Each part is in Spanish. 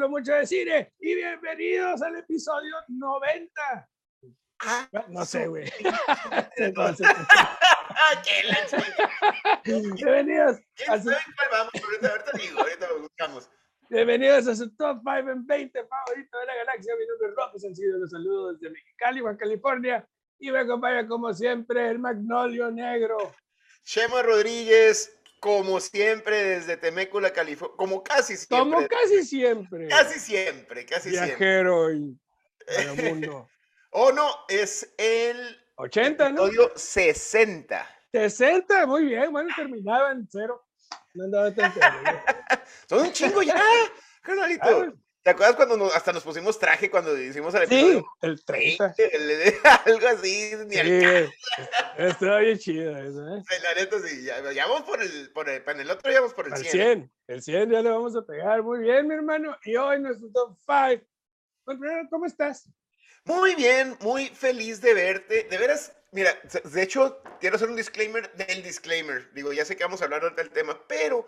hablo mucho de cine y bienvenidos al episodio 90. Ah, No sé, güey. Bienvenidos, ¿Quién a su, vamos? Ahorita, digo, ahorita lo buscamos. bienvenidos a su top 5 en 20 favorito de la galaxia. Mi nombre es Rojo Sencillo, los saludos desde Mexicali, Baja California. Y me acompaña como siempre el Magnolio Negro. Chema Rodríguez, como siempre, desde Temécula, California. Como casi siempre. Como casi siempre. Casi siempre, casi siempre. Viajero y mundo. Oh, no, es el 80, ¿no? episodio 60. 60, muy bien. Bueno, terminaba en cero. No andaba tan. Son un chingo ya, carnalito. ¿Te acuerdas cuando nos- hasta nos pusimos traje cuando hicimos el Sí, episodio? el 30. 20, el- algo así, ni Sí, está bien chido eso, ¿eh? La neta, sí, ya, ya vamos por el, por el, en el otro ya vamos por el Al 100. 100, el 100 ya le vamos a pegar. Muy bien, mi hermano. Y hoy nuestro top 5. Bueno, ¿cómo estás? Muy bien, muy feliz de verte. De veras, mira, de hecho, quiero hacer un disclaimer del disclaimer. Digo, ya sé que vamos a hablar ahorita del tema, pero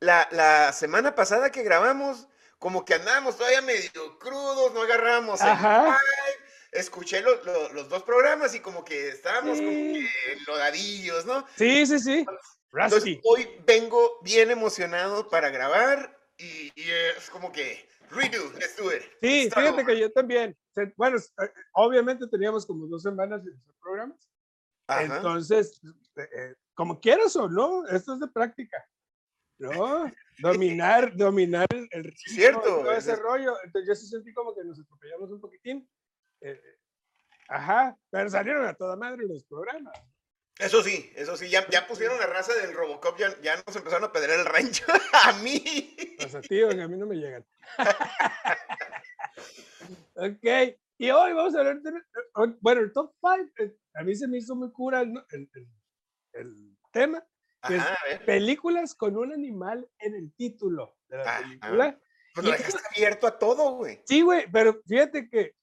la, la semana pasada que grabamos, como que andábamos todavía medio crudos, no agarramos el Ajá. vibe. Escuché lo- lo- los dos programas y como que estábamos como Sí. que enlodadillos, ¿no? Sí, sí, sí. Entonces, Rusty. hoy vengo bien emocionado para grabar y, y es como que redo, let's do it. Sí, Start fíjate over. que yo también. Bueno, eh, obviamente teníamos como dos semanas de programas. Ajá. Entonces, eh, eh, como quieras o no, esto es de práctica. ¿No? Dominar, dominar el, ritmo cierto, todo es- ese rollo. Entonces, yo sí sentí como que nos atropellamos un poquitín. Eh, ajá, pero salieron a toda madre los programas. Eso sí, eso sí, ya, ya pusieron la raza del Robocop, ya, ya nos empezaron a pedrear el rancho a mí. Activos que a mí no me llegan. ok, y hoy vamos a hablar de, eh, bueno, el top 5, a mí se me hizo muy cura el- el tema, que es Ajá, ver. películas con un animal en el título de la Ajá. película. Pues lo dejaste abierto a todo, güey. Sí, güey, pero fíjate que,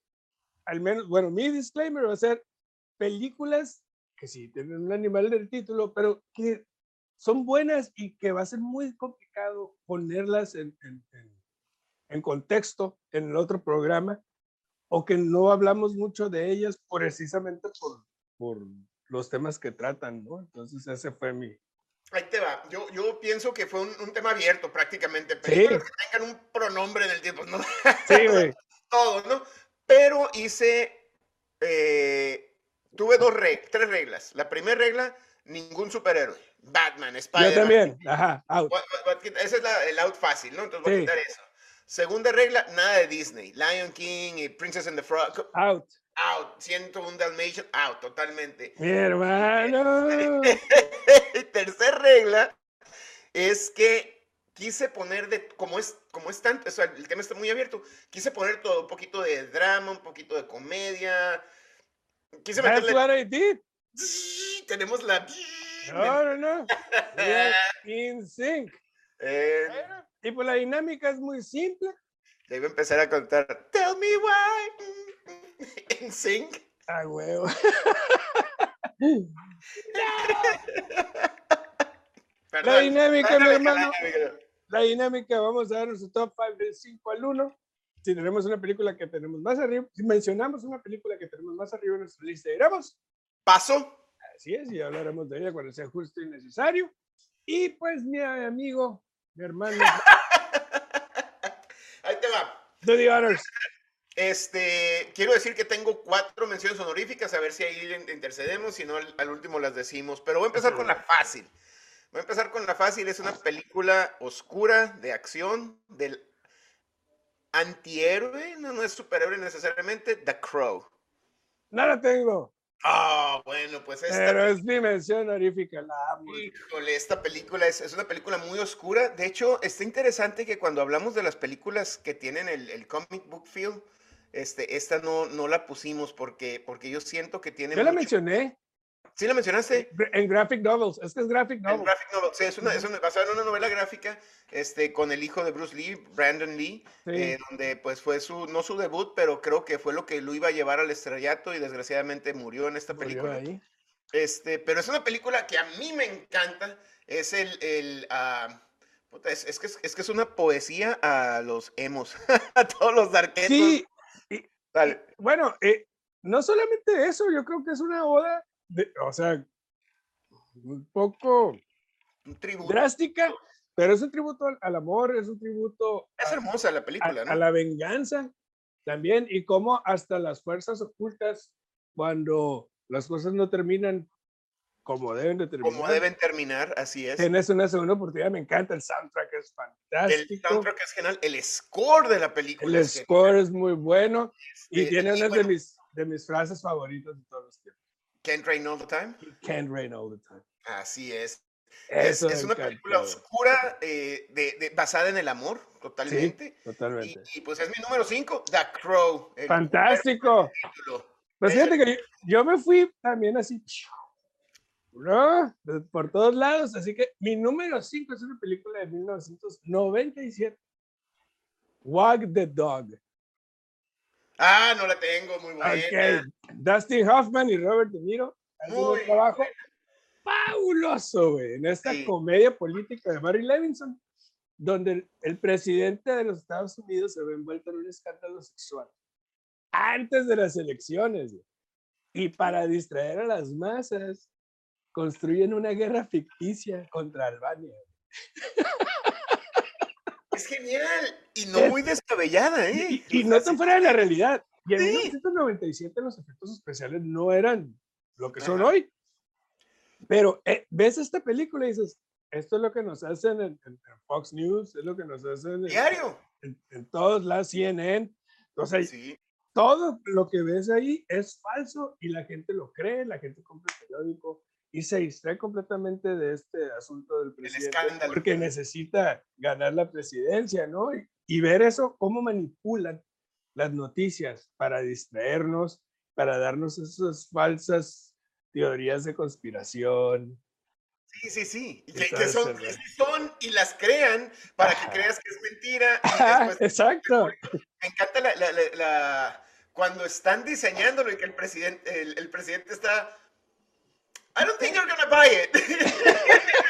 al menos, bueno, mi disclaimer va a ser películas que sí tienen un animal en el título, pero que son buenas y que va a ser muy complicado ponerlas en, en- en- en contexto en el otro programa, o que no hablamos mucho de ellas precisamente por, por los temas que tratan, ¿no? Entonces ese fue mi... Ahí te va. Yo, yo pienso que fue un, un tema abierto prácticamente. Películas que tengan un pronombre en el tiempo, ¿no? Sí, güey. todo, ¿no? Pero hice, eh, tuve dos reglas, tres reglas. La primera regla, ningún superhéroe. Batman, Yo Spider-Man. también, ajá, out. Ese es la- el out fácil, ¿no? Entonces voy Sí. a quitar eso. Segunda regla, nada de Disney. Lion King y Princess and the Frog, Out. Out. 101 Dalmatian, out, totalmente. Mi hermano. Tercera regla es que quise poner de, como es, como es tanto, o sea, el tema está muy abierto, quise poner todo, un poquito de drama, un poquito de comedia. Quise That's meterle. what I did. Tenemos la. No, no, no. In sync. Eh, Y pues la dinámica es muy simple. Ya iba a empezar a contar. Tell me why. En sync. Ah, huevo. La dinámica, mi hermano. La dinámica, vamos a dar nuestro top 5 del 5 al 1. Si tenemos una película que tenemos más arriba, si mencionamos una película que tenemos más arriba en nuestra lista, diremos, Paso. así es, y hablaremos de ella cuando sea justo y necesario. Y pues, mi amigo, mi hermano. do the honors. Este, quiero decir que tengo cuatro menciones honoríficas, a ver si ahí in- intercedemos, si no al, al último las decimos. Pero voy a empezar con la fácil. Voy a empezar con la fácil. Es una película oscura de acción del antihéroe, no, no es superhéroe necesariamente, The Crow. No la tengo, Ah, bueno, pues esta pero es mi mención honorífica, la amo. Híjole, esta película es, es una película muy oscura. De hecho, está interesante que cuando hablamos de las películas que tienen el, el comic book feel, este, esta no, no la pusimos porque, porque yo siento que tiene. Yo la mencioné ¿Sí la mencionaste? en graphic novels, es que es graphic En novel. graphic novel. Sí, es, una, es una- basada en una novela gráfica este, con el hijo de Bruce Lee, Brandon Lee, Sí. eh, donde pues fue su, no su debut, pero creo que fue lo que lo iba a llevar al estrellato y desgraciadamente murió en esta Murió película. ahí. Este, pero es una película que a mí me encanta. Es el, el, ah, es, es, que es, es, que es una poesía a los emos, a todos los darketos. Sí, y, bueno, eh, no solamente eso, yo creo que es una oda, de, o sea, un poco un tributo. drástica, pero es un tributo al, al amor, es un tributo. Es a, hermosa la película, a, ¿no? a la venganza también, y cómo hasta las fuerzas ocultas, cuando las cosas no terminan como deben de terminar. Como deben terminar, así es. Tienes una segunda oportunidad, me encanta, el soundtrack es fantástico. El soundtrack es genial, el score de la película El es score genial. es muy bueno y Este, tiene y una bueno. de, mis, de mis frases favoritas de todos los tiempos. Can't Rain All the Time. Can't rain all the time. Así es. Es, Eso es me una película oscura de, de- de- basada en el amor, totalmente. Y, Totalmente. y, pues es mi número 5, The Crow. Fantástico. Pues fíjate que yo, yo me fui también así, ¿no? Por todos lados. Así que mi número 5 es una película de 1997. Walk the Dog. Ah, no la tengo, muy buena. Ok. Dustin Hoffman y Robert De Niro hacen un Muy trabajo fabuloso, güey, en esta Sí. comedia política de Barry Levinson, donde el, el presidente de los Estados Unidos se ve envuelto en un escándalo sexual antes de las elecciones. güey. Y para distraer a las masas, construyen una guerra ficticia contra Albania. Es genial y no Es- muy descabellada, ¿eh? Y, y no tan fuera de la realidad. Y en Sí. 1997 los efectos especiales no eran lo que son Ajá. hoy. Pero eh, ves esta película y dices, esto es lo que nos hacen en, en- en Fox News, es lo que nos hacen en, Diario. en, en todos las CNN. Sea, Sí. todo lo que ves ahí es falso y la gente lo cree, la gente compra el periódico y se distrae completamente de este asunto del presidente escándalo. porque necesita ganar la presidencia, ¿no? Y, y ver eso, cómo manipulan las noticias para distraernos, para darnos esas falsas teorías de conspiración. Sí, sí, sí. Y Que, que son, que son y las crean para que Ajá. creas que es mentira. Ajá, exacto. me encanta la, la- la- la- cuando están diseñándolo y que el presidente, el, el presidente está. I don't think you're gonna buy it.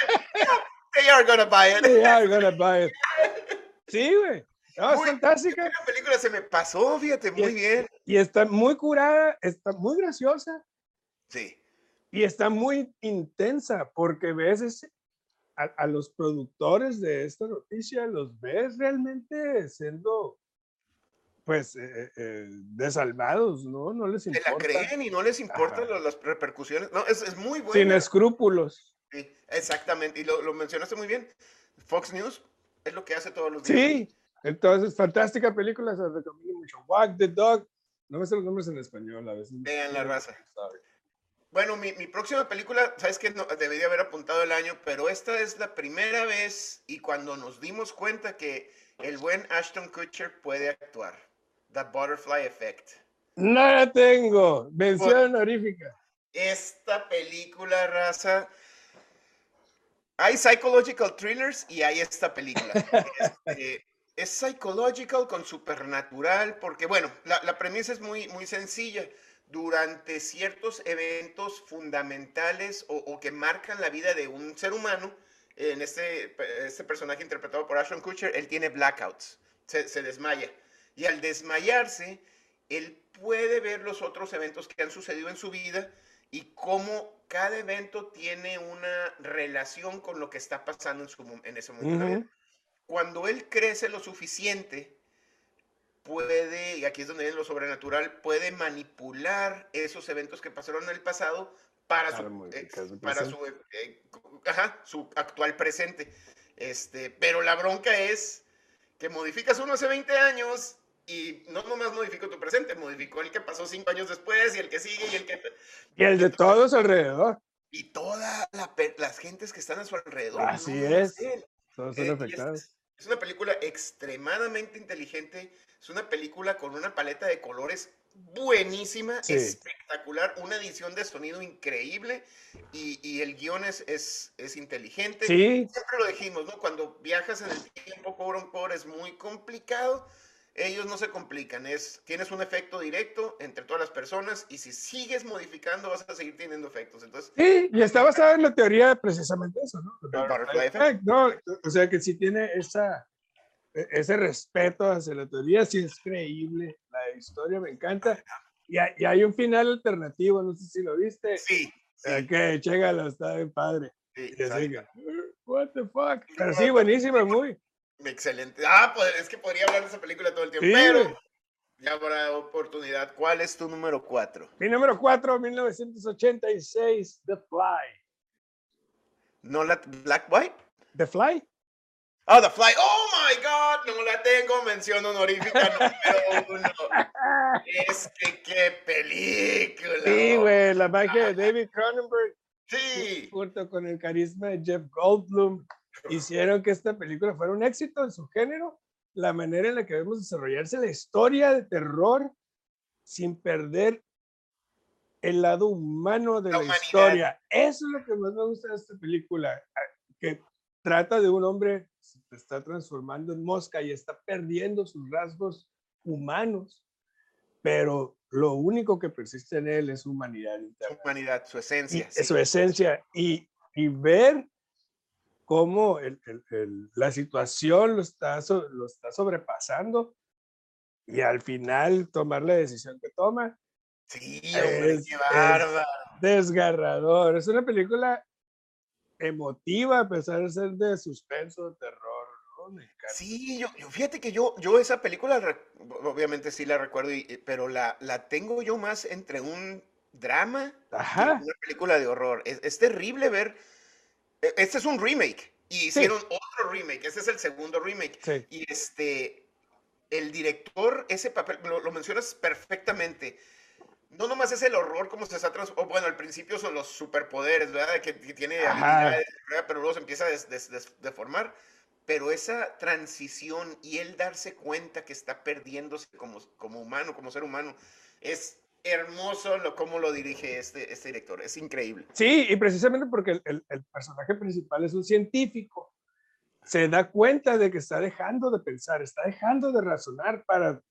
They are gonna buy it. They are gonna buy it. Sí, güey. No, es Muy- fantástica. La película se me pasó, fíjate, muy Y- bien. Y está muy curada, está muy graciosa Sí. y está muy intensa porque ves ese- a, a los productores de esta noticia, los ves realmente siendo pues eh, eh, desalmados, ¿no? No les Se la importa. creen y no les importan Ajá. las repercusiones. No, es, es muy Sin buena. escrúpulos. Sí, exactamente. Y lo, lo mencionaste muy bien. Fox News es lo que hace todos los días. Sí, entonces fantástica película, se recomiendo mucho. Walk the Dog. No me sé los nombres en español a veces. Vean la raza. Bueno, mi, mi próxima película, sabes que no, debería haber apuntado el año, pero esta es la primera vez y cuando nos dimos cuenta que el buen Ashton Kutcher puede actuar. The Butterfly Effect. No la tengo. Mención honorífica. Esta película, raza. Hay psychological thrillers y hay esta película. Este, es psychological con supernatural, porque bueno, la, la premisa es muy, muy sencilla. Durante ciertos eventos fundamentales o, o que marcan la vida de un ser humano, en este, este personaje interpretado por Ashton Kutcher, él tiene blackouts, se, se desmaya. Y al desmayarse, él puede ver los otros eventos que han sucedido en su vida y cómo cada evento tiene una relación con lo que está pasando en, su, en ese momento. Cuando él crece lo suficiente, puede, y aquí es donde viene lo sobrenatural, puede manipular esos eventos que pasaron en el pasado para Para su, eh, para su, eh, ajá, su actual presente. Este, pero la bronca es que modificas uno hace 20 años y no nomás modificó tu presente, modificó el que pasó 5 años después y el que sigue y el que... Y el de todos alrededor. Y todas la las gentes que están a su alrededor. Así no es. Todos Eh, son es- afectados. Es una película extremadamente inteligente. Es una película con una paleta de colores buenísima, Sí. espectacular, una edición de sonido increíble y, y el guion es, es, es inteligente. Sí, Siempre lo dijimos, ¿no? Cuando viajas en el tiempo, por un por es muy complicado. Ellos no se complican, es, tienes un efecto directo entre todas las personas y si sigues modificando vas a seguir teniendo efectos. Entonces, sí, y está basada en la teoría precisamente eso, ¿no? Effect. No, o sea que sí tiene esa, e- ese respeto hacia la teoría, sí es creíble, la historia me encanta. Y hay, y hay un final alternativo, no sé si lo viste, Sí, sí, eh, que chégalo, está bien padre. sí, Y exacto. que, what the fuck. Pero sí, buenísima, muy. Excelente. Ah, pues es que podría hablar de esa película todo el tiempo, Sí, pero ya habrá oportunidad. ¿Cuál es tu número 4? Mi número 4, 1986, The Fly. ¿No la Black White? The Fly. Oh, The Fly. Oh my God, no la tengo. Mención honorífica número uno. Es que qué película. Sí, güey, la magia de David Cronenberg Sí. junto con el carisma de Jeff Goldblum hicieron que esta película fuera un éxito en su género. La manera en la que vemos desarrollarse la historia de terror sin perder el lado humano de La la, historia. Eso es lo que más me gusta de esta película, ah, que trata de un hombre que se está transformando en mosca y está perdiendo sus rasgos humanos, pero lo único que persiste en él es su humanidad Su humanidad, su esencia. es sí. su esencia y, y ver cómo el- el- el- la situación lo está, lo está sobrepasando y al final tomar la decisión que toma, Sí, hombre, Es- qué es- bárbaro. desgarrador. Es una película emotiva a pesar de ser de suspenso, terror. ¿no? Sí, yo, yo- fíjate que yo, yo esa película, obviamente sí la recuerdo, y- y- pero la, la tengo yo más entre un drama y Ajá. una película de horror. Es, es terrible ver. Este es un remake. Y hicieron otro remake. Este es el segundo remake. Sí. Y este, el director, ese papel, lo, lo mencionas perfectamente. No nomás es el horror como se está trans- o bueno, al principio son los superpoderes, ¿verdad? Que, que tiene habilidades, pero luego se empieza a des- des- des- deformar. Pero esa transición y él darse cuenta que está perdiéndose como, como humano, como ser humano, es hermoso lo cómo lo dirige este, este director. Es increíble. Sí, y precisamente porque el, el- el personaje principal es un científico, se da cuenta de que está dejando de pensar, está dejando de razonar para,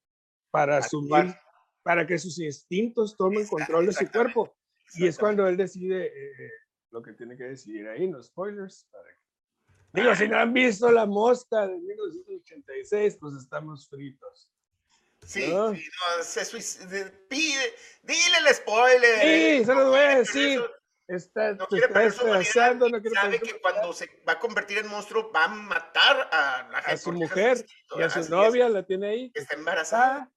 para asumir, Actuar. para que sus instintos tomen control de su cuerpo. Y es cuando él decide eh, lo que tiene que decidir ahí, no spoilers. para Digo, si no han visto La Mosca de 1986, pues estamos fritos. Sí, ¿no? sí, no, se suic- de- pide, dile el spoiler. Sí, se los voy a decir. Está, No quiere perder su humanidad y no sabe perder que cuando se va a convertir en monstruo va a matar a la gente. a su mujer instinto, y a su así es, novia la tiene ahí está embarazada.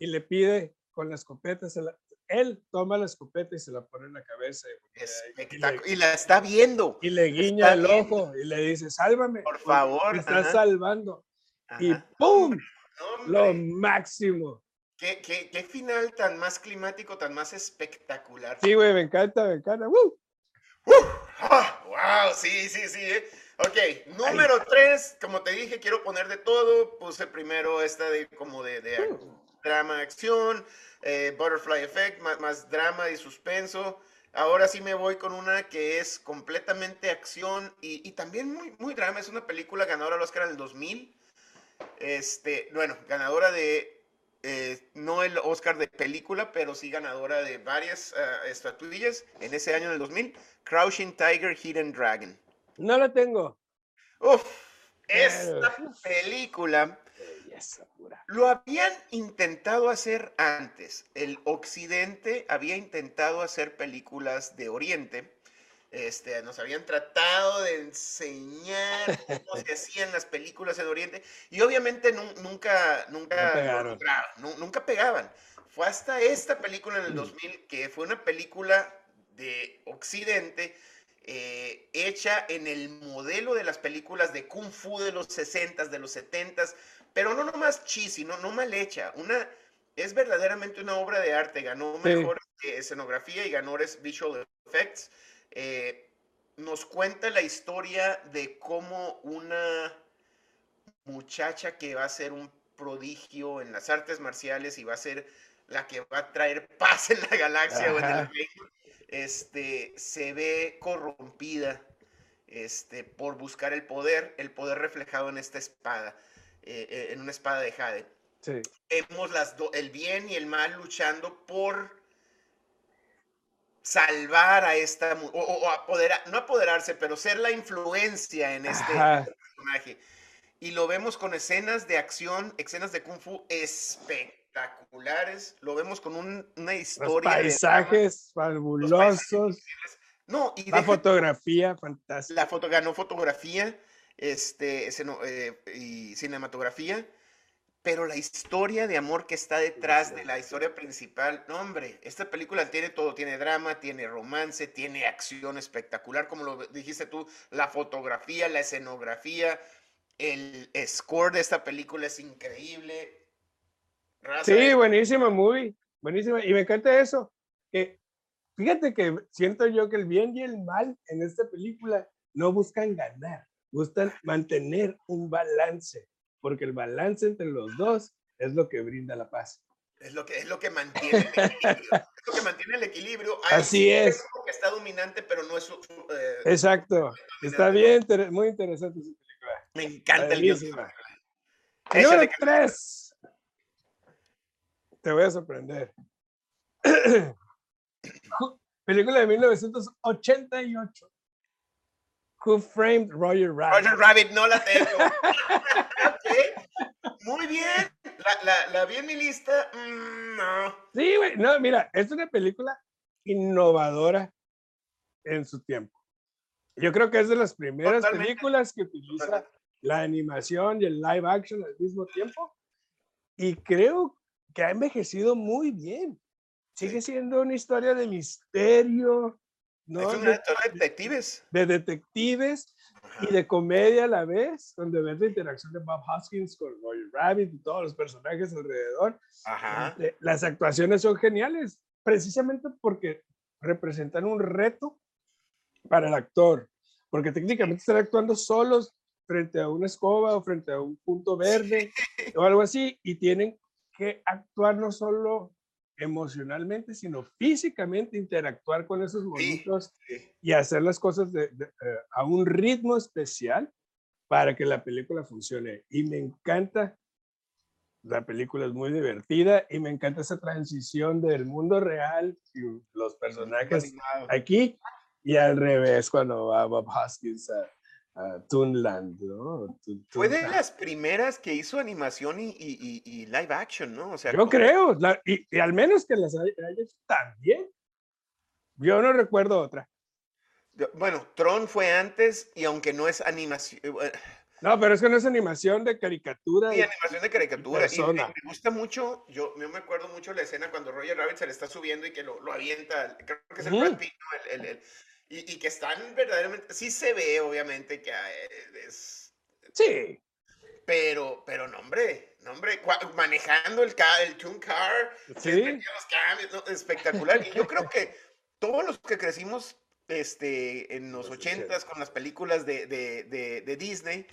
y le pide con la escopeta, se la- él toma la escopeta y se la pone en la cabeza y, y le, Y la está viendo. y le guiña el viendo. ojo y le dice, sálvame. Por favor, Me estás ajá. salvando. Y Ajá. ¡pum! Lo máximo. ¿Qué, qué, qué final tan más climático, tan más espectacular. Sí, güey, me encanta, me encanta. ¡Woo! Ah, wow, sí, sí, sí. eh. Ok, número tres, como te dije, quiero poner de todo. Puse primero esta de como de, de drama, acción, eh, Butterfly Effect, más, más drama y suspenso. Ahora sí me voy con una que es completamente acción y, y también muy, muy drama. Es una película ganadora al Oscar en el 2000. Este, bueno, ganadora de, eh, no el Oscar de película, pero sí ganadora de varias ah, estatuillas en ese año, en el 2000. Crouching Tiger, Hidden Dragon. No la tengo. Uf, esta película lo habían intentado hacer antes. El Occidente había intentado hacer películas de Oriente. Este, nos habían tratado de enseñar cómo se hacían las películas en Oriente y obviamente nun- nunca, nunca, pegaron. nu- nunca pegaban. Fue hasta esta película en el Mm. 2000 que fue una película de Occidente eh, hecha en el modelo de las películas de Kung Fu de los 60s, de los 70s, pero no nomás cheesy, no, no mal hecha. Una, es verdaderamente una obra de arte. Ganó Sí. mejor eh, escenografía y ganó visual effects. Eh, nos cuenta la historia de cómo una muchacha que va a ser un prodigio en las artes marciales y va a ser la que va a traer paz en la galaxia o en el reino, este, se ve corrompida este, por buscar el poder, el poder reflejado en esta espada, eh, eh, en una espada de Jade. Sí. Vemos las el bien y el mal luchando por salvar a esta, o, o apoderar, no apoderarse, pero ser la influencia en este personaje. Y lo vemos con escenas de acción, escenas de kung fu espectaculares. Lo vemos con una historia. paisajes fabulosos. no, y la fotografía fantástica. La foto, ganó fotografía este, eh, y cinematografía pero la historia de amor que está detrás de la historia principal, no hombre, esta película tiene todo, tiene drama, tiene romance, tiene acción espectacular, como lo dijiste tú, la fotografía, la escenografía, el score de esta película es increíble. sí, buenísima movie, buenísima, y me encanta eso, que fíjate que siento yo que el bien y el mal en esta película no buscan ganar, buscan mantener un balance porque el balance entre los dos es lo que brinda la paz. Es lo que, es lo que mantiene el equilibrio. es lo que mantiene el equilibrio. Así es. Que está dominante, pero no es su. Eh, Exacto. Está bien, muy interesante esa película. Me encanta el guion. Número tres. Te voy a sorprender. película de 1988. Who Framed Roger Rabbit? Roger Rabbit, no la tengo. Muy bien. La, la, vi en mi lista. Mm, no. Sí, güey. No, mira, es una película innovadora en su tiempo. Yo creo que es de las primeras películas que utiliza la animación y el live action al mismo tiempo. Y creo que ha envejecido muy bien. Sigue siendo una historia de misterio, ¿no? Es una de, de detectives. De detectives y de comedia a la vez, donde ves la interacción de Bob Hoskins con Roger Rabbit y todos los personajes alrededor. Este, las actuaciones son geniales, precisamente porque representan un reto para el actor, porque técnicamente están actuando solos frente a una escoba o frente a un punto verde o algo así, y tienen que actuar no solo emocionalmente, sino físicamente interactuar con esos monitos y hacer las cosas de, eh, a un ritmo especial para que la película funcione. Y me encanta, la película es muy divertida y me encanta esa transición del mundo real y los personajes aquí y al revés cuando va Bob Hoskins a, uh, Toonland, ¿no? Fue de las primeras que hizo animación y, y, y live action, ¿no? O sea, Yo creo, y, al menos que las haya hecho también. Yo no recuerdo otra. Bueno, Tron fue antes y aunque no es animación... Eh, no, pero es que no es animación de caricatura. Sí, animación de caricatura. Y me, gusta mucho, yo, me acuerdo mucho la escena cuando Roger Rabbit se le está subiendo y que lo, lo avienta, creo que es el Brad Pitt, el, el, y, que están verdaderamente, sí se ve obviamente que eh, es... Sí. Pero, pero no, hombre, no, hombre, manejando el, el Tune Car, ¿Sí? espectacular. Y yo creo que todos los que crecimos este, en los ochentas con las películas de, de, de, de, Disney,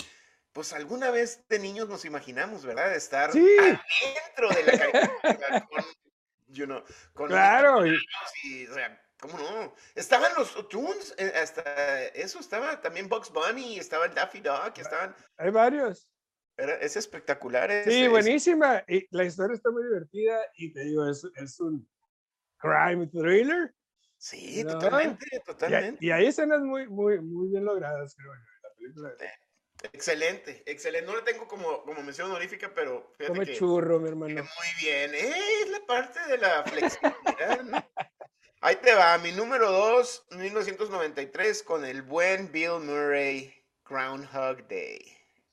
pues alguna vez de niños nos imaginamos, ¿verdad? De estar sí. dentro de la caricatura con, you know, con claro. Y, o sea, ¿Cómo no? Estaban los Toons, eh, hasta eso estaba también Bugs Bunny, estaba el Daffy Duck, estaban. Hay varios. Era, es espectacular. sí, buenísima. Y la historia está muy divertida y te digo, es, es un crime thriller. Sí, totalmente, totalmente. Y, hay escenas muy, muy, muy bien logradas, creo yo. La película. Excelente, excelente. No la tengo como, como mención honorífica, pero. Come churro, mi hermano. Muy bien. Eh, es la parte de la flexibilidad. ¿no? Ahí te va, mi número 2, 1993, con el buen Bill Murray, Groundhog Day.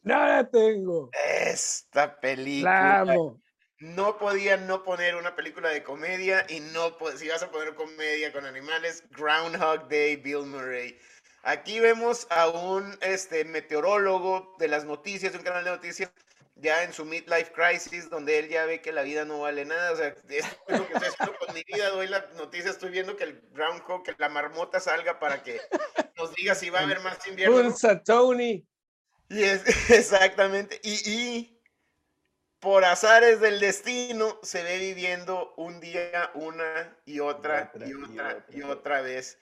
No la tengo. Esta película. No podía no poner una película de comedia y no, si vas a poner comedia con animales, Groundhog Day, Bill Murray. Aquí vemos a un este, meteorólogo de las noticias, de un canal de noticias, ya en su midlife crisis, donde él ya ve que la vida no vale nada. O sea, es lo que estoy haciendo con mi vida. Doy la noticia, estoy viendo que el groundhog, que la marmota salga para que nos diga si va a haber más invierno. Un Tony. Y es, exactamente. Y, y por azares del destino, se ve viviendo un día una y otra y otra, y otra, vez.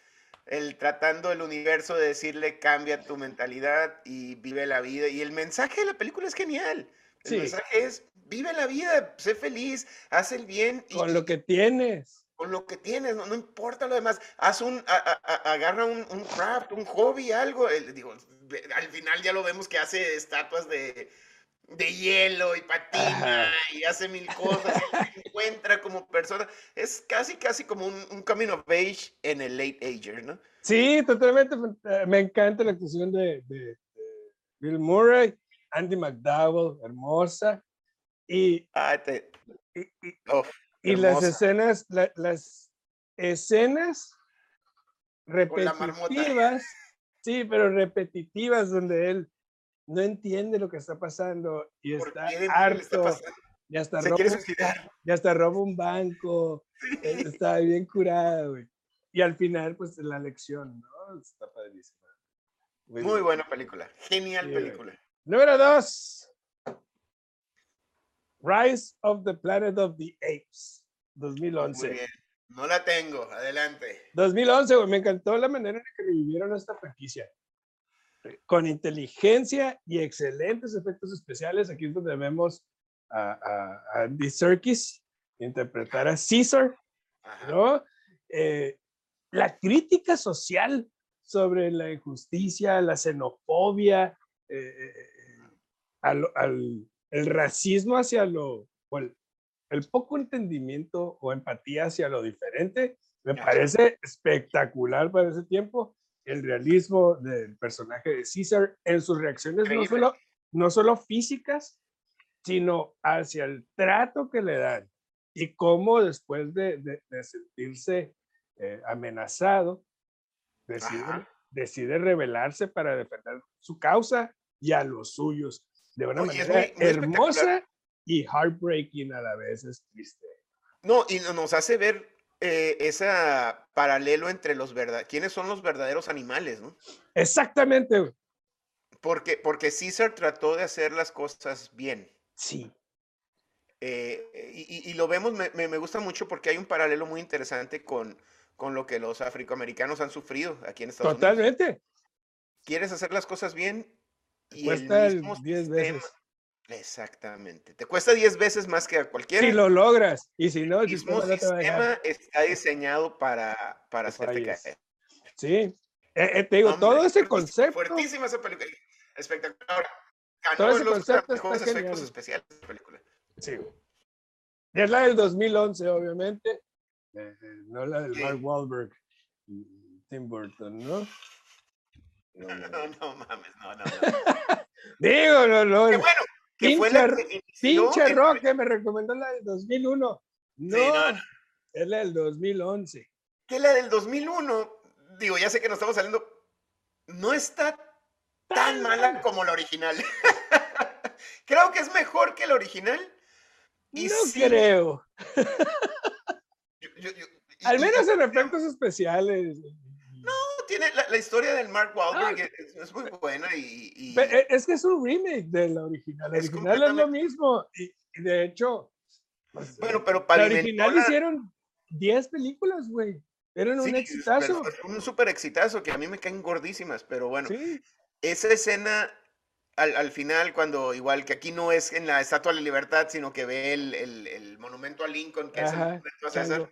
El tratando el universo de decirle cambia tu mentalidad y vive la vida. Y el mensaje de la película es genial El Sí. mensaje es, vive la vida, sé feliz, haz el bien y, Con lo que tienes. con lo que tienes, no, no importa lo demás. Haz un, a- a- a- agarra un, un craft, un hobby, algo. El- digo, al final ya lo vemos que hace estatuas de, de hielo y patina Ajá. y hace mil cosas, se encuentra como persona. Es casi, casi como un, un coming of age en el late ager, ¿no? Sí, totalmente. eh, Me encanta la actuación de, de- de Bill Murray, Andy McDowell, hermosa. Y, Ah, te- y, y- oh, y las escenas, la- las escenas la repetitivas, sí, pero repetitivas donde él no entiende lo que está pasando y ¿Por está harto, ya está Se roba, quiere suicidar. ya está roba un banco, él está bien curado, güey. Y al final, pues la lección, ¿no? Está padrísima. Muy bien. buena película. Genial Sí, güey. película. Número dos. Rise of the Planet of the Apes, Muy 2011. bien. No la tengo. Adelante. 2011, güey, me encantó la manera en que revivieron esta franquicia. Con inteligencia y excelentes efectos especiales. Aquí es donde vemos a, a- a Andy Serkis interpretar a Caesar. ¿no? Eh, la crítica social sobre la injusticia, la xenofobia, eh, eh, al, al- el racismo hacia lo, o el, el poco entendimiento o empatía hacia lo diferente, me parece espectacular para ese tiempo. El realismo del personaje de Caesar en sus reacciones, no solo, no solo físicas, sino hacia el trato que le dan y cómo después de, de- de sentirse eh, amenazado, decide, Ajá. decide rebelarse para defender su causa y a los suyos de una Oye, manera muy- muy hermosa y heartbreaking a la vez, es triste. No, y no- nos hace ver eh, ese paralelo entre los verdaderos. ¿Quiénes son los verdaderos animales, no? Exactamente, güey. Porque, porque César trató de hacer las cosas bien. sí, Eh, y, y- lo vemos, me, me- gusta mucho porque hay un paralelo muy interesante con, con lo que los afroamericanos han sufrido aquí en Estados Unidos. totalmente. Quieres hacer las cosas bien y el Cuesta el mismo 10 sistema- veces. Exactamente. Te cuesta 10 veces más que a cualquiera. Si lo logras, y si no, el el mismo sistema no te va a dejar. sistema está diseñado para, para Que hacerte caer. Sí, Eh, eh, te digo, Hombre, todo ese concepto. Fuertísima esa película. Espectacular. Ganó Todo ese los concepto está efectos genial. especiales de la película. Sí. Y es la del 2011, obviamente. eh, eh, no la del Sí. Mark Wahlberg y Tim Burton, ¿no? No, no, No, no. no mames, no, no. no. Digo, no, no. Qué bueno, que fue la Pinche- que inició Pinche el- Roque me recomendó la del 2001. No, no, no. es la del 2011. que la del 2001, digo, ya sé que nos estamos saliendo, no está tan mala como la original. Creo que es mejor que la original. Y no sí, creo. yo- yo- yo- y- Al menos en efectos especiales. Tiene la, la historia del Mark Wahlberg Ah. es, es muy buena y, y- e- Es que es un remake de la original. La Es original es lo mismo. Y, y de hecho, pues, bueno, pero la pavimentó original la- hicieron 10 películas, güey. Eran un sí, exitazo. pero fue un súper exitazo que a mí me caen gordísimas, pero bueno, Sí, esa escena al, al final, cuando igual que aquí no es en la Estatua de la Libertad, sino que ve el, el- el monumento a Lincoln, que es el Ajá, monumento a César. chango.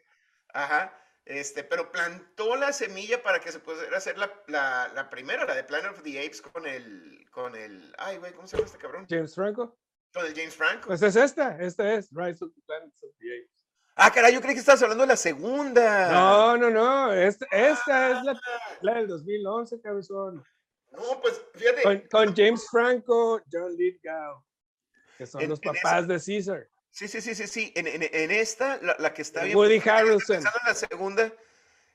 Ajá. Este, pero plantó la semilla para que se pudiera hacer la, la, la primera, la de Planet of the Apes con el, con el, ay güey, ¿cómo se llama este cabrón? James Franco. Con el James Franco. Pues es esta. Esta es Rise of the Planet of the Apes. ah, caray, yo creí que estabas hablando de la segunda. No, no, no. Esta, esta es la, la del 2011, cabezón. No, pues fíjate, Con, con James Franco, John Lithgow, que son En- los papás de Caesar. Sí, sí, sí, sí, sí, en, en- en esta, la, la que está bien. Woody Harrelson. en la segunda,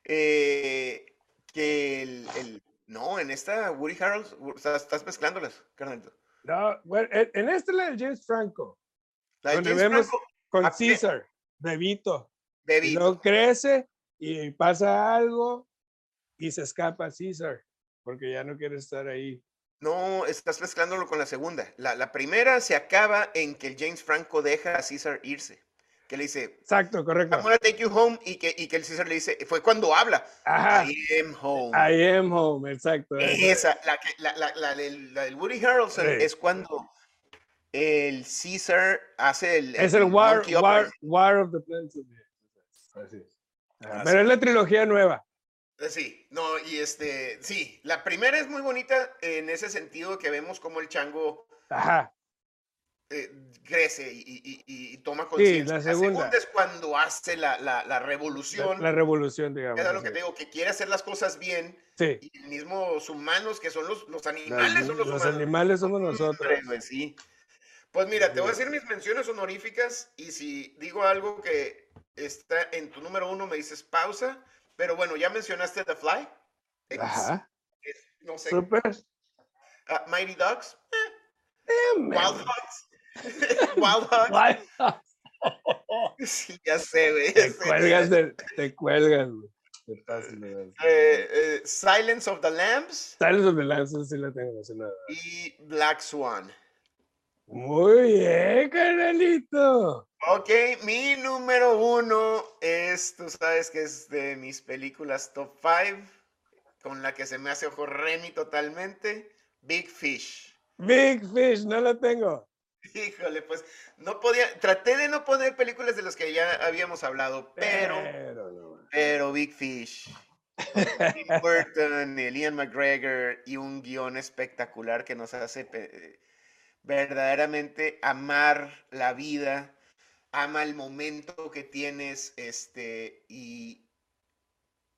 eh, que el, el- no, en esta, Woody Harrelson, estás, estás mezclándolas, carnalito. No, bueno, en, esta es la de James Franco, La de Donde James vemos- Franco, con Ah. Caesar, bebito. Vito. luego crece y pasa algo y se escapa Caesar, porque ya no quiere estar ahí. No, estás mezclándolo con la segunda. La, la primera se acaba en que el James Franco deja a César irse. Que le dice, Exacto, correcto. I'm gonna take you home. Y que, y que el César le dice, fue cuando habla, Ajá. I am home. I am home, exacto. esa. Esa, la, la, la, la del, la del Woody Harrelson Sí. es cuando el Caesar hace el. Es el War, War, War of the the Así es. Pero es la trilogía nueva. Eh, sí, no, y este, sí, la primera es muy bonita en ese sentido que vemos como el chango Ajá. Eh, crece y, toma conciencia. Sí, la, segunda. es cuando hace la, la, revolución. La, revolución, digamos. Es lo que te digo, que quiere hacer las cosas bien. Sí. Y mismos humanos, que son los, los animales, son los, los animales somos nosotros. Sí. Pues mira, te voy a decir mis menciones honoríficas y si digo algo que está en tu número uno, me dices pausa. Pero bueno, ya mencionaste The Fly. Ajá. no sé. Super. Uh, Mighty Ducks. Eh, Wild Dogs. Wild Dogs. Wild Dogs. Sí, ya sé, güey. Te cuelgas, de, te cuelgas, güey. Eh, eh, Silence of the Lambs. Silence of the Lambs, sí la tengo, no sé nada. Y Black Swan. Muy bien, carnalito. Ok, mi número uno es, tú sabes que es de mis películas top 5, con la que se me hace ojo Remy totalmente, Big Fish. Big Fish, no la tengo. Híjole, pues no podía, traté de no poner películas de las que ya habíamos hablado, pero, pero, Big Fish. Tim Burton, Ian McGregor y un guion espectacular que nos hace verdaderamente amar la vida, ama el momento que tienes, este, y,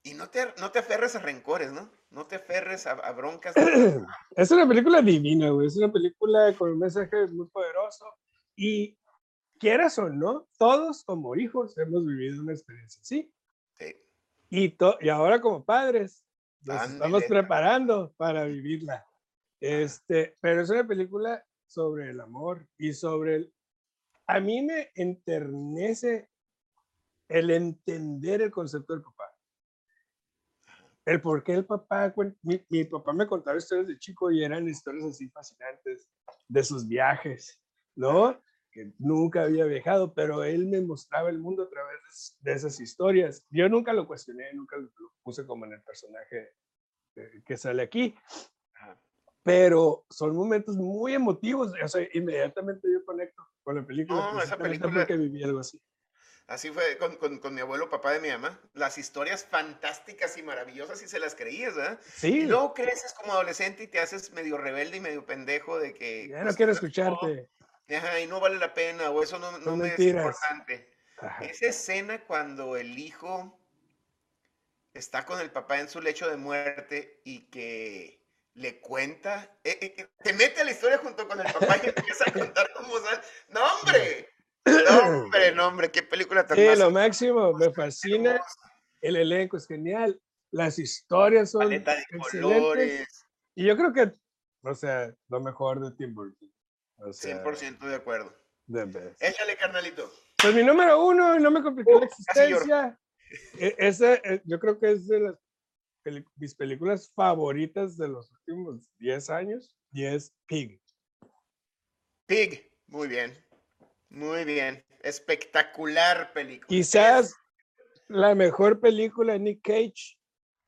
y no, te, no te aferres a rencores, ¿no? No te aferres a, broncas. Es una película divina, güey. Es una película con un mensaje muy poderoso. Y quieras o no, todos como hijos hemos vivido una experiencia así. Sí. Y, y ahora como padres nos estamos preparando para vivirla. Este, pero es una película sobre el amor y sobre el... A mí me enternece el entender el concepto del papá. El por qué el papá, mi, mi, papá me contaba historias de chico y eran historias así fascinantes de sus viajes, ¿no? Que nunca había viajado, pero él me mostraba el mundo a través de, esas historias. Yo nunca lo cuestioné, nunca lo, puse como en el personaje eh, que sale aquí pero son momentos muy emotivos, o sea, inmediatamente yo conecto con la película. No, esa película. que viví algo así. Así fue con, con, con, mi abuelo, papá de mi mamá. Las historias fantásticas y maravillosas y se las creías, ¿verdad? Sí. Y luego creces como adolescente y te haces medio rebelde y medio pendejo de que... Ya no quiero escucharte. ajá, y no vale la pena o eso no, no me es importante. Esa escena cuando el hijo está con el papá en su lecho de muerte y que le cuenta, eh, eh, eh, te mete a la historia junto con el papá y empieza a contar cómo sale. ¡No, hombre! ¡No, hombre, no, hombre! ¡Qué película tan Sí, lo máximo, me fascina. El elenco es genial. Las historias son excelentes. Y yo creo que, o sea, lo mejor de Tim Burton. 100% de acuerdo. De Échale, carnalito. Pues mi número uno, no me compliqué la existencia. E, ese, yo creo que es de las mis películas favoritas de los últimos 10 años y es Pig. Pig, muy bien, muy bien, espectacular película. Quizás la mejor película de Nick Cage.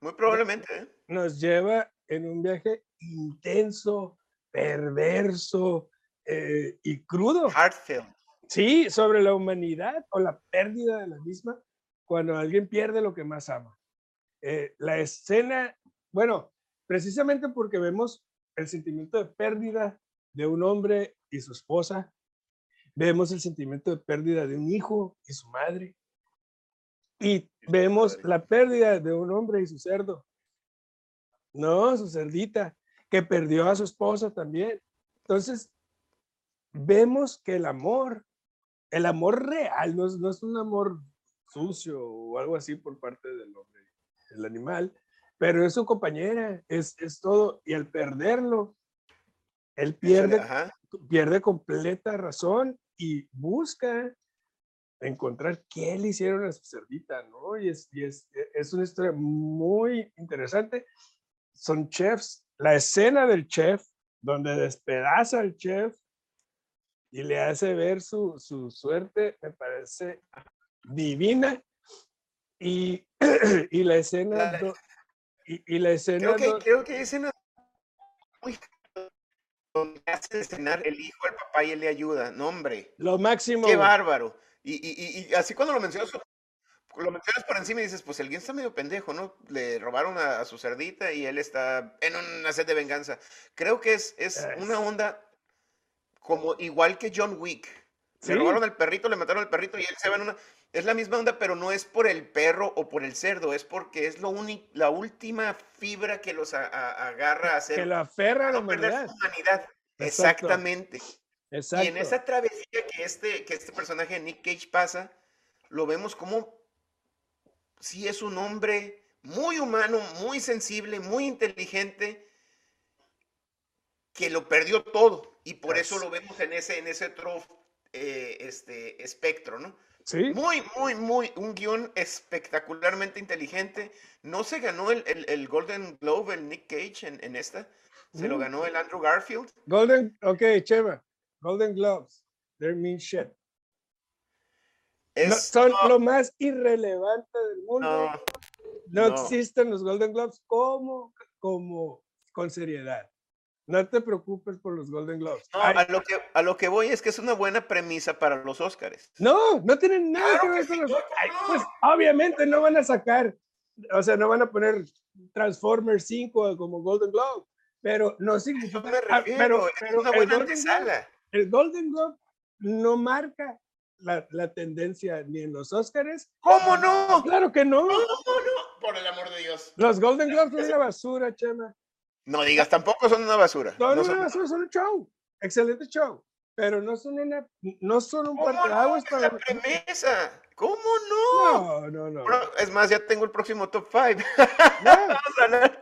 Muy probablemente. ¿eh? Nos lleva en un viaje intenso, perverso eh, y crudo. Heartfelt. Sí, sobre la humanidad o la pérdida de la misma cuando alguien pierde lo que más ama. Eh, la escena, bueno, precisamente porque vemos el sentimiento de pérdida de un hombre y su esposa, vemos el sentimiento de pérdida de un hijo y su madre, y vemos la pérdida de un hombre y su cerdo, no, su cerdita, que perdió a su esposa también. Entonces, vemos que el amor, el amor real, no es, no es un amor sucio o algo así por parte del hombre el animal, pero es su compañera, es, es todo. Y al perderlo, él pierde, pierde completa razón y busca encontrar qué le hicieron a su cerdita, ¿no? Y es, y es, es una historia muy interesante. Son chefs, la escena del chef, donde despedaza al chef y le hace ver su, su suerte, me parece divina. Y, y la escena... y, y, la escena... Creo que, creo que escena muy... hace de cenar el hijo, el papá y él le ayuda. No, hombre. Lo máximo. Qué bárbaro. Y, y, y, así cuando lo mencionas, lo mencionas por encima y dices, pues el guion está medio pendejo, ¿no? Le robaron a, su cerdita y él está en una sed de venganza. Creo que es, es una onda como igual que John Wick. Le robaron al perrito, le mataron al perrito y él se va en una... Es la misma onda, pero no es por el perro o por el cerdo, es porque es lo la última fibra que los agarra a hacer. Que lo aferra a la humanidad. Exactamente. Y en esa travesía que este, que este personaje de Nick Cage pasa, lo vemos como si es un hombre muy humano, muy sensible, muy inteligente, que lo perdió todo. Y por eso lo vemos en ese, en ese otro eh, este, espectro, ¿no? Muy, muy, muy, un guion espectacularmente inteligente. No se ganó el, Golden Globe, el Nick Cage en, esta. Se lo mm. ganó el Andrew Garfield. Golden, ok, Cheva. Golden Globes. They mean shit. son lo más irrelevante del mundo. No, existen los Golden Globes como, como con seriedad. No te preocupes por los Golden Globes. a, lo que, a lo que voy es que es una buena premisa para los Oscars. No, no tienen nada que ver con los Pues obviamente no van a sacar, o sea, no van a poner Transformers 5 como Golden Globe, pero no significa. Ah, pero, pero una buena el el Golden Globe no marca la, la, tendencia ni en los Oscars. ¿Cómo no? Claro que no. ¿Cómo no? Por el amor de Dios. Los Golden Globes son una basura, Chema. No digas, tampoco son una basura. Son no una son... basura, son un show. Excelente show. Pero no son una, no son un parteaguas no? para. la premisa. ¿Cómo no? No, no, no. es más, ya tengo el próximo top 5.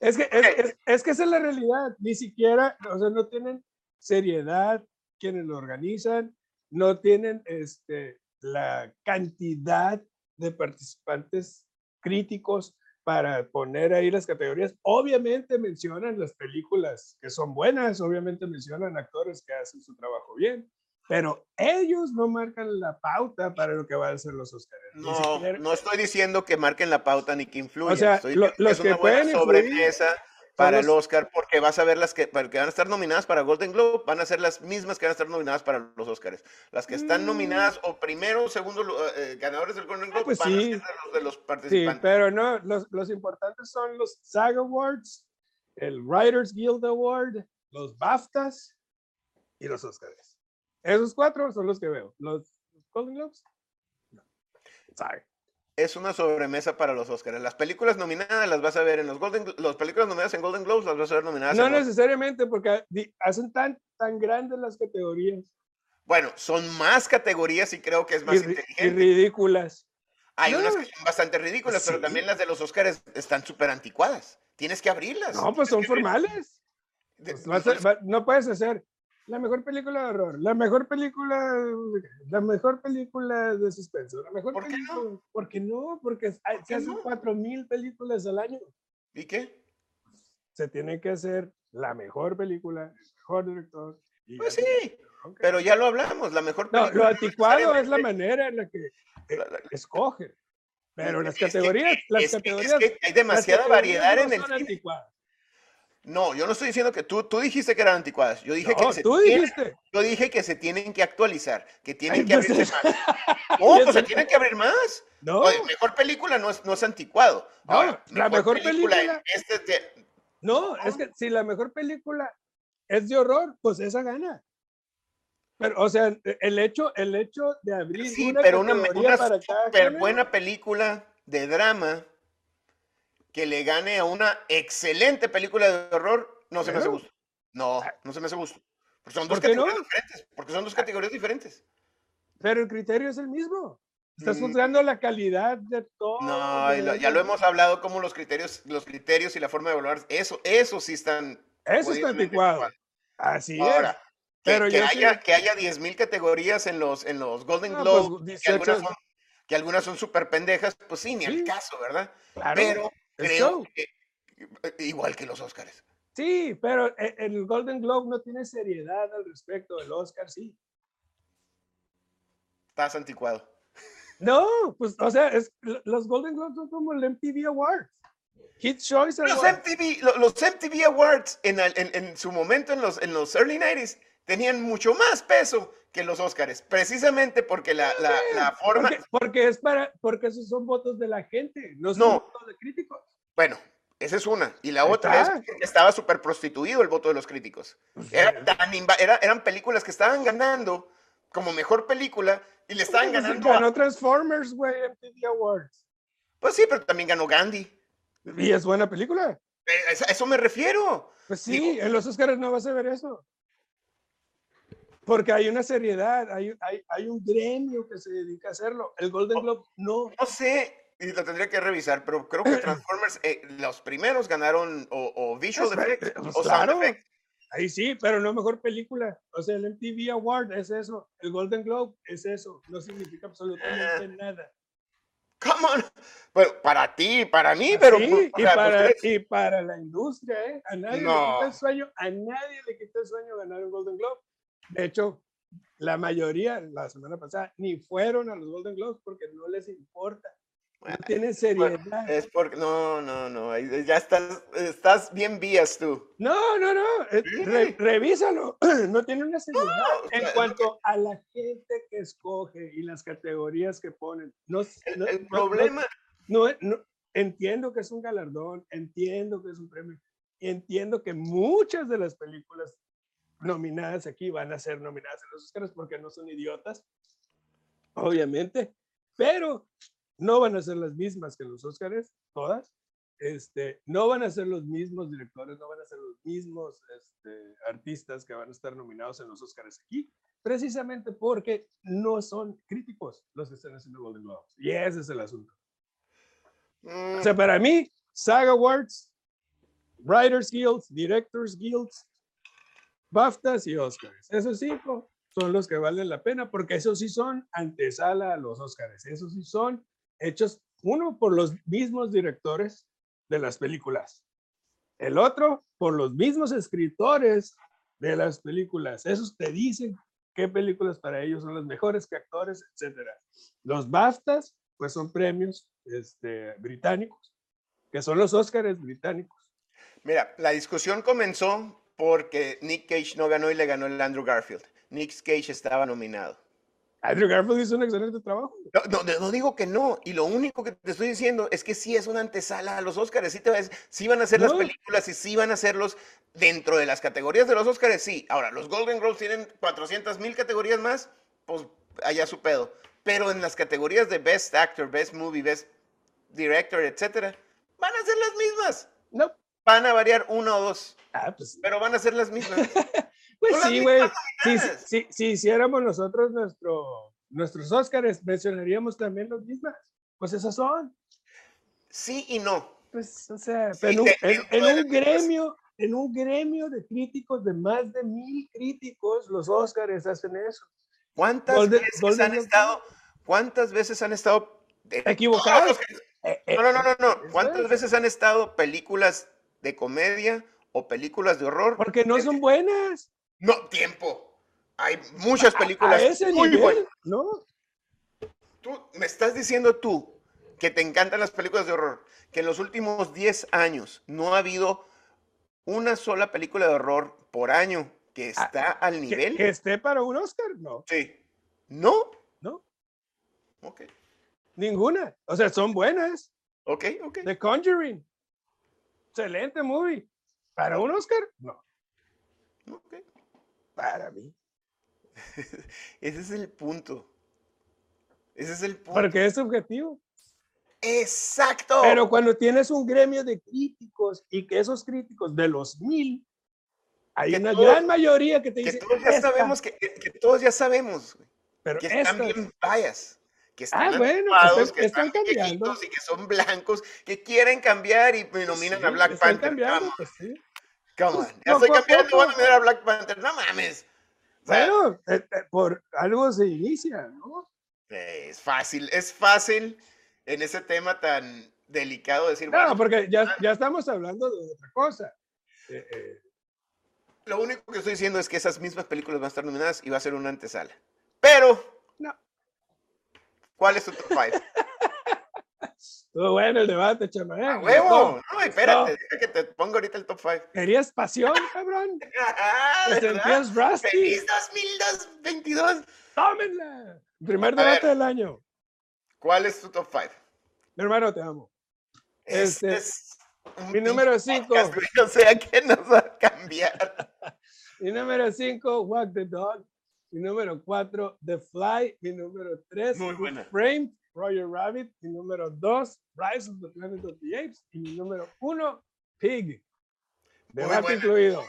es que, es, es, es, que esa es la realidad. Ni siquiera, o sea, no tienen seriedad quienes lo organizan, no tienen este, la cantidad de participantes críticos para poner ahí las categorías. Obviamente mencionan las películas que son buenas, obviamente mencionan actores que hacen su trabajo bien, pero ellos no marcan la pauta para lo que van a ser los Oscars. No, no estoy diciendo que marquen la pauta ni que influyan. O sea, los que, pueden influir, para el Oscar, porque vas a ver las que, van a estar nominadas para Golden Globe, van a ser las mismas que van a estar nominadas para los Oscars. Las que están mm. nominadas o primero o segundo eh, eh, ganadores del Golden Globe pues van a ser los de los participantes. Sí, pero no, los, los importantes son los SAG Awards, el Writers Guild Award, los BAFTAs y los Oscars. Esos cuatro son los que veo. Los Golden Globes, no. Sorry es una sobremesa para los Oscars. Las películas nominadas las vas a ver en los Golden las películas nominadas en Golden Globes las vas a ver nominadas. No necesariamente porque hacen tan tan grandes las categorías. Bueno, son más categorías y creo que es más inteligente. Y ridículas. Hay unas que son bastante ridículas, pero también las de los Oscars están súper anticuadas. Tienes que abrirlas. No, pues son formales. Pues no puedes hacer la mejor película de horror, la mejor película, la mejor película de suspenso, la mejor ¿Por qué no? ¿Por qué no? Porque se hacen cuatro mil películas al año. ¿Y qué? Se tiene que hacer la mejor película, el mejor director. pues sí, pero ya lo hablamos, la mejor película. No, lo anticuado es la manera en la que eh, escoge. Pero las categorías, las categorías. que hay demasiada variedad en el. No, yo no estoy diciendo que tú, tú dijiste que eran anticuadas. Yo dije que se tú dijiste. yo dije que se tienen que actualizar, que tienen que abrirse más. No, pues se tienen que abrir más. No. mejor película no es, no es anticuado. No, la mejor, película. este No, es que si la mejor película es de horror, pues esa gana. Pero, o sea, el hecho, el hecho de abrir sí, pero una, una super buena película de drama que le gane a una excelente película de horror, no se me hace gusto. No, ah. no se me hace gusto. Porque son dos categorías diferentes. Porque son dos categorías diferentes. Pero el criterio es el mismo. Estás mm. juzgando la calidad de todo. No, ya lo hemos hablado como los criterios, los criterios y la forma de evaluar, eso, eso sí están. Eso está anticuado. Así es. Pero que, haya, que haya 10.000 categorías en los, en los Golden pues, Globes, que, algunas son, que algunas son súper pendejas, pues sí, ni el caso, ¿verdad? Claro. Pero creo que, eh, igual que los Oscars. Sí, pero e, el Golden Globe no tiene seriedad al respecto, del Oscar sí. Estás anticuado. No, pues, o sea, es, los Golden Globes son como el MTV Awards. Choice Los. MTV, lo- los MTV Awards en, el- en- en su momento, en los, en los early 90s, tenían mucho más peso que los Oscars, precisamente porque la, la, la forma... Porque, porque es para, porque esos son votos de la gente, no son No. votos de críticos. Bueno, esa es una. Y la otra es que estaba súper prostituido el voto de los críticos. Era tan inva- era- eran películas que estaban ganando como mejor película y le estaban Pues, ganando... a- Ganó Transformers, güey, MTV Awards. Pues sí, pero también ganó Gandhi. Y es buena película. Eh, A eso me refiero. Pues sí, Digo- en los Oscars no vas a ver eso. Porque hay una seriedad, hay, hay, hay un gremio que se dedica a hacerlo. El Golden. Globe no. No sé, y lo tendría que revisar, pero creo que Transformers, eh, los primeros ganaron o, o Visual Pues, Effects eh, pues, o Sound claro. Effects. Ahí sí, pero no mejor película. O sea, el MTV Award es eso, el Golden Globe es eso. No significa absolutamente Ah. nada. Come on. Bueno, para ti, para mí, pero. Sí, o y, sea, para, ustedes- y para la industria, ¿eh? A nadie le No. quita el sueño, a nadie le quita el sueño ganar un Golden Globe. De hecho, la mayoría, la semana pasada, ni fueron a los Golden Globes porque no les importa. No tienen seriedad. Es porque. No, no, no. Ya estás, estás bien vías tú. No, no, no. eh, re- revísalo. No tiene una seriedad en cuanto a la gente que escoge y las categorías que ponen. No, El, no- el problema. no, no- entiendo que es un galardón, entiendo que es un premio, entiendo que muchas de las películas nominadas aquí van a ser nominadas en los Oscars porque no son idiotas, obviamente, pero no van a ser las mismas que los Oscars, todas. Este, no van a ser los mismos directores, no van a ser los mismos este, artistas que van a estar nominados en los Oscars aquí, precisamente porque no son críticos los que están haciendo Golden Globes. Y ese es el asunto. O sea, para mí, SAG Awards, Writers Guilds, Directors Guilds, BAFTAs y Oscars. Esos cinco son los que valen la pena porque esos sí son antesala a los Oscars. Esos sí son hechos, uno por los mismos directores de las películas. El otro por los mismos escritores de las películas. Esos te dicen qué películas para ellos son las mejores, qué actores, etcétera. Los BAFTAs, pues son premios este, británicos, que son los Óscares británicos. Mira, la discusión comenzó porque Nick Cage no ganó y le ganó el Andrew Garfield. Nick Cage estaba nominado. Andrew Garfield hizo un excelente trabajo. No, no, no, no digo que no, y lo único que te estoy diciendo es que sí es una antesala a los Oscars, sí, te vas- sí van a hacer las películas y sí van a hacerlos dentro de las categorías de los Oscars, sí. Ahora, los Golden Globes tienen 400 mil categorías más, pues allá su pedo. Pero en las categorías de Best Actor, Best Movie, Best Director, etcétera, van a ser las mismas. No. Van a variar una o dos, Ah, pues, pero van a ser las mismas. pues sí, güey. Si, si, si hiciéramos nosotros nuestro, nuestros Óscares, mencionaríamos también los mismas. Pues esas son. Sí y no. Pues, o sea, Sí, en, un- en- en un gremio, en un gremio de críticos, de más de mil críticos, los Óscares hacen eso. ¿Cuántas Golden- veces Golden han estado? ¿Cuántas veces han estado Equivocados. Eh, eh, No, no, no, no, no. ¿Cuántas es. veces han estado películas de comedia o películas de horror? Porque no son buenas. No, tiempo. Hay muchas A películas ese muy nivel, buenas. ¿no? Tú me estás diciendo tú que te encantan las películas de horror, que en los últimos 10 años no ha habido una sola película de horror por año que está al Ah, Que, nivel. que esté para un Oscar, no, Sí. ¿No? no, Ok, ninguna. O sea, son buenas. ok, ok. The Conjuring, excelente movie. Para un Oscar, no, ok. Para mí. Ese es el punto. Ese es el punto. Porque es subjetivo. Exacto. Pero cuando tienes un gremio de críticos y que esos críticos de los mil, hay Que una todos- gran mayoría que te que dice, todos ya "Esta, sabemos que, que- que todos ya sabemos pero que están esta- bien payas, que están Ah, bueno, están- que están, están cambiando. y que son blancos, que quieren cambiar y me nominan a sí, Black están Panther. cambiando, pues sí. Come on. Ya estoy cambiando, voy a nominar a Black Panther. No mames. O sea, Bueno, eh, eh, por algo se inicia, ¿no? es fácil, es fácil en ese tema tan delicado decir, No, bueno, porque ya, ya estamos hablando de otra cosa. Eh, eh, lo único que estoy diciendo es que esas mismas películas van a estar nominadas y va a ser una antesala. Pero, No. ¿cuál es tu top 5? Estuvo bueno el debate, chama. ¿eh? ¡A huevo! No, espérate, deja que te pongo ahorita el top 5. ¿Querías pasión, cabrón? ¿Te sentías rusty? ¡Feliz 2022! ¡Tómenla! Primer A debate ver. del año. ¿Cuál es tu top 5? Mi hermano, te amo. Este Este, es un mi número pinche 5. podcast, güey, O sea, que nos va a cambiar. Mi número 5, Walk the Dog. Mi número 4, The Fly. Mi número 3, Muy buena. Framed, Roger Rabbit. Mi número 2, Rise of the Planet of the Apes. Y mi número 1, Pig. Debate incluido.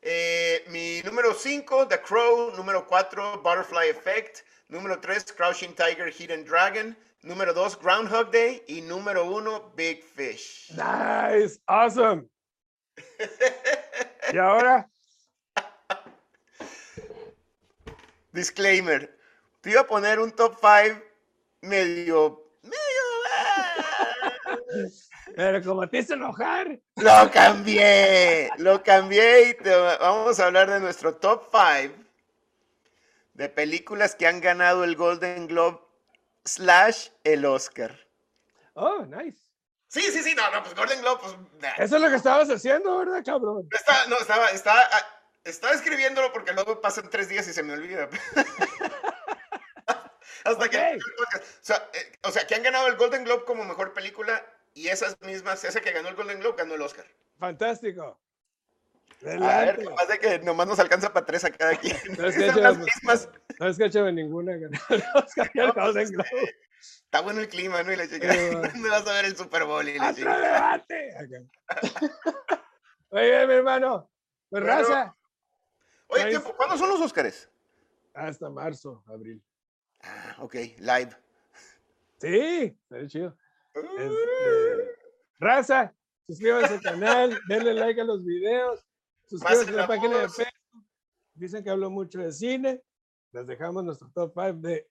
Eh, mi número 5, The Crow. Número 4, Butterfly Effect. Número 3, Crouching Tiger, Hidden Dragon. Número 2, Groundhog Day. Y número 1, Big Fish. Nice, awesome. Y ahora, Disclaimer. Te iba a poner un top 5 medio. medio. ah. pero como te hice enojar, Lo cambié. Lo cambié y te vamos a hablar de nuestro top 5 de películas que han ganado el Golden Globe slash el Oscar. oh, nice. Sí, sí, sí, no, no, pues Golden Globe, pues. nah. Eso es lo que estabas haciendo, ¿verdad, cabrón? Está- no, estaba, estaba, ah, estaba escribiéndolo porque luego pasan tres días y se me olvida. Hasta que. Ok. O sea, eh, o sea, que han ganado el Golden Globe como mejor película y esas mismas, esa que ganó el Golden Globe ganó el Oscar. Fantástico. A ver, capaz de que nomás nos alcanza para tres a cada quien. Pero es que las mismas. No es que hecho ninguna ganó el Oscar No, pues, Golden Globe. Está bueno el clima, ¿no? Y la chica. ¿dónde vas a ver el Super Bowl? Y la ¡Otro chica, debate! Oye, mi hermano, pues Bueno. raza, Oye, tiempo, ¿cuándo son los Óscares? hasta marzo, abril. Ah, ok, live. Sí, está chido. Este, raza, suscríbanse al canal, denle like a los videos, suscríbanse a la página de. Facebook. Dicen que hablo mucho de cine. Les dejamos nuestro top 5 de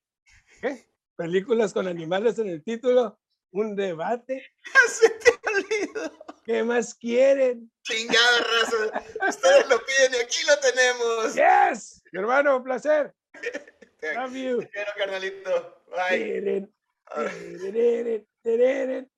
¿qué? películas con animales en el título. Un debate. Se te olvidó. ¿Qué más quieren? Chingada raza. Ustedes lo piden y aquí lo tenemos. Yes, mi hermano, un placer. Te Love you. quiero, carnalito. Bye. Tereren.